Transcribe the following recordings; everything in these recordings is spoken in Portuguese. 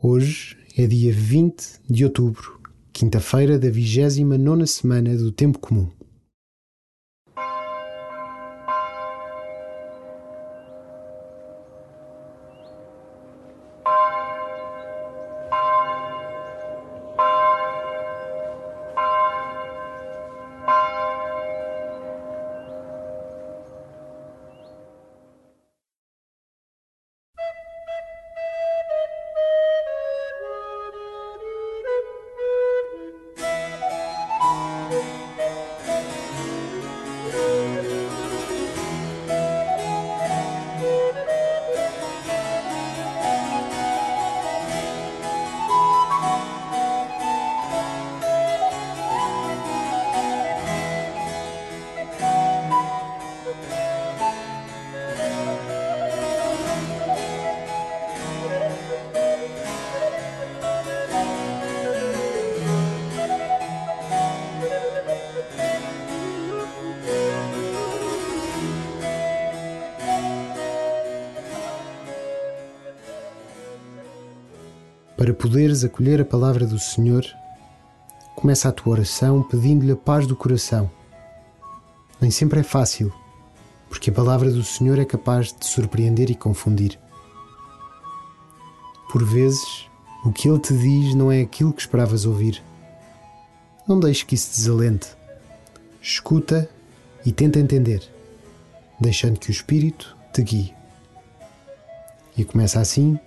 Hoje é dia 20 de outubro, quinta-feira da 29 semana do Tempo Comum. Para poderes acolher a palavra do Senhor, começa a tua oração pedindo-lhe a paz do coração. Nem sempre é fácil, porque a palavra do Senhor é capaz de surpreender e confundir. Por vezes, o que Ele te diz não é aquilo que esperavas ouvir. Não deixes que isso te desalente. Escuta e tenta entender, deixando que o Espírito te guie. E começa assim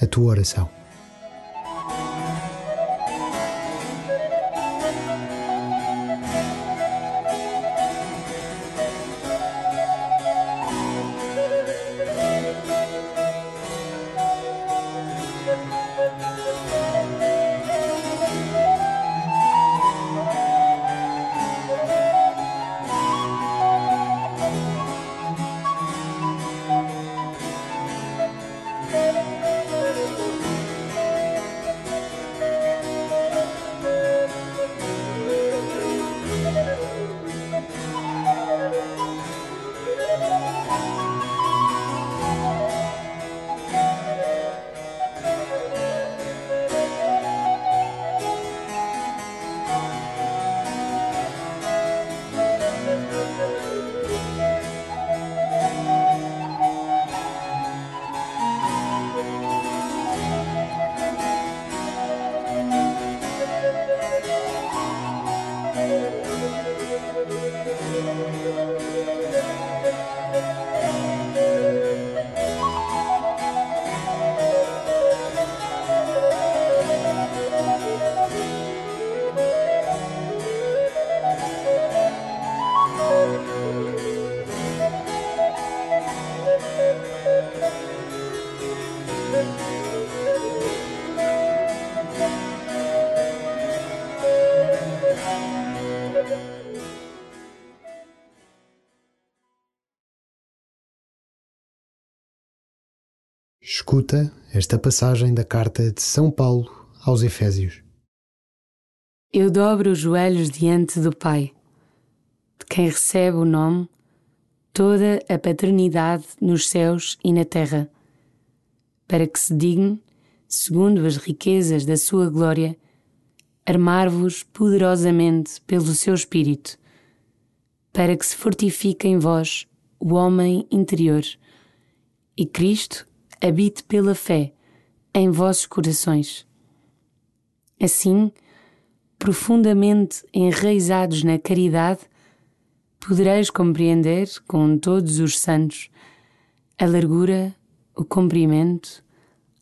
a tua oração. Escuta esta passagem da carta de São Paulo aos Efésios. Eu dobro os joelhos diante do Pai, de quem recebe o nome, toda a paternidade nos céus e na terra, para que se digne, segundo as riquezas da sua glória, armar-vos poderosamente pelo seu Espírito, para que se fortifique em vós o homem interior e Cristo habite pela fé em vossos corações. Assim, profundamente enraizados na caridade, podereis compreender com todos os santos a largura, o comprimento,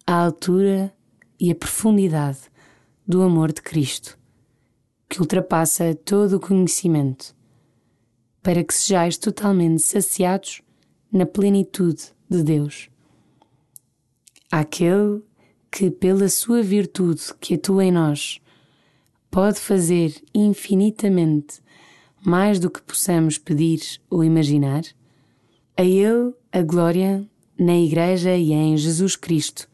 a altura e a profundidade do amor de Cristo, que ultrapassa todo o conhecimento, para que sejais totalmente saciados na plenitude de Deus àquele que, pela sua virtude que atua em nós, pode fazer infinitamente mais do que possamos pedir ou imaginar, a Ele a glória na Igreja e em Jesus Cristo,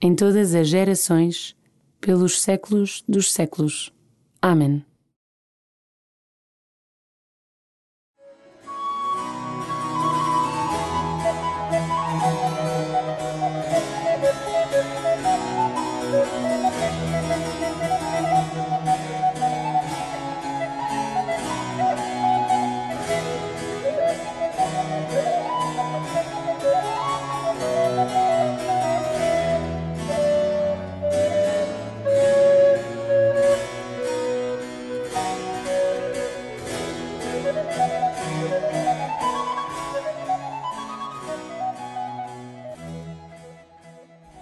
em todas as gerações, pelos séculos dos séculos. Amém.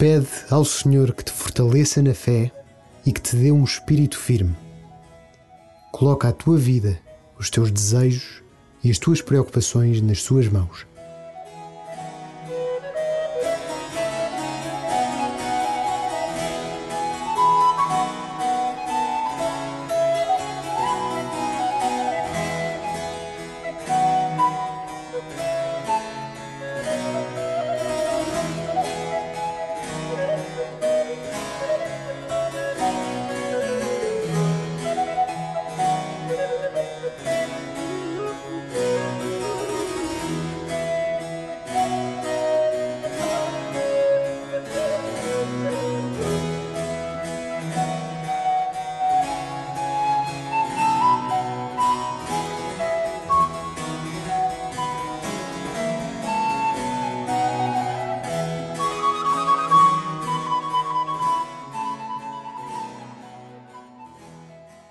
Pede ao Senhor que te fortaleça na fé e que te dê um espírito firme. Coloca a tua vida, os teus desejos e as tuas preocupações nas suas mãos.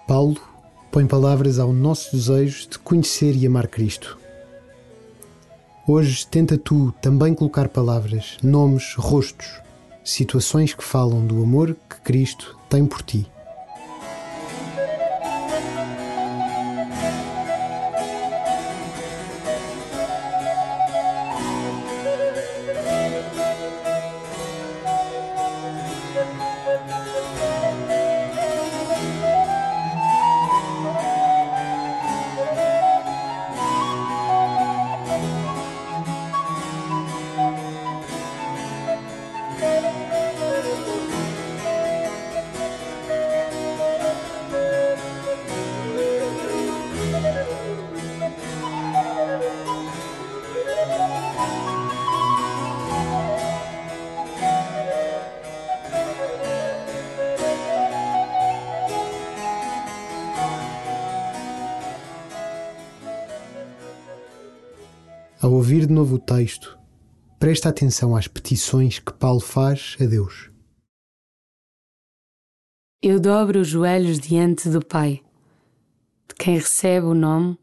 Paulo põe palavras ao nosso desejo de conhecer e amar Cristo. Hoje tenta tu também colocar palavras, nomes, rostos, situações que falam do amor que Cristo tem por ti. Ouvir de novo o texto, presta atenção às petições que Paulo faz a Deus. Eu dobro os joelhos diante do Pai, de quem recebe o nome,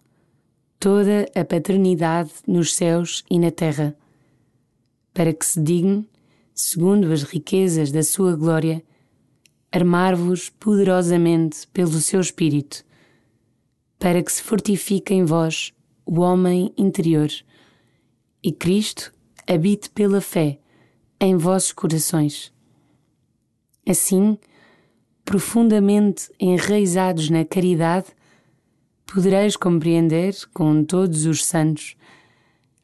toda a paternidade nos céus e na terra, para que se digne, segundo as riquezas da sua glória, armar-vos poderosamente pelo seu Espírito, para que se fortifique em vós o homem interior e Cristo habite pela fé em vossos corações. Assim, profundamente enraizados na caridade, podereis compreender com todos os santos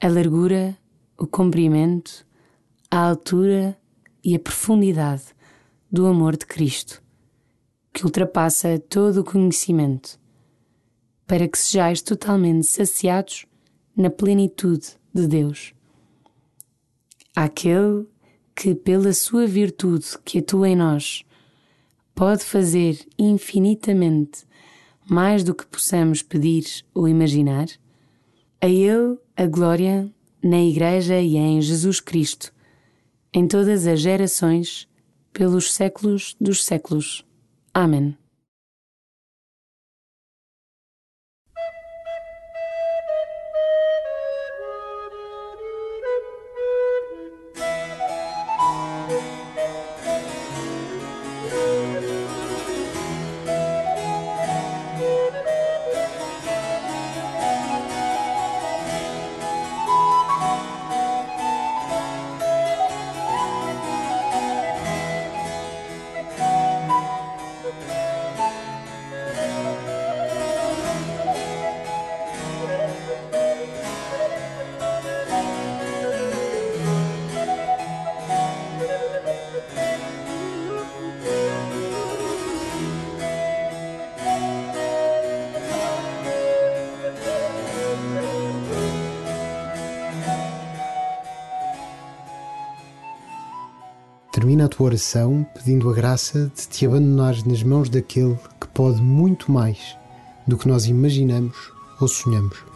a largura, o comprimento, a altura e a profundidade do amor de Cristo, que ultrapassa todo o conhecimento, para que sejais totalmente saciados na plenitude de Deus. Aquele que, pela sua virtude que atua em nós, pode fazer infinitamente mais do que possamos pedir ou imaginar, a Ele a glória na Igreja e em Jesus Cristo, em todas as gerações, pelos séculos dos séculos. Amém. Termina a tua oração pedindo a graça de te abandonares nas mãos daquele que pode muito mais do que nós imaginamos ou sonhamos.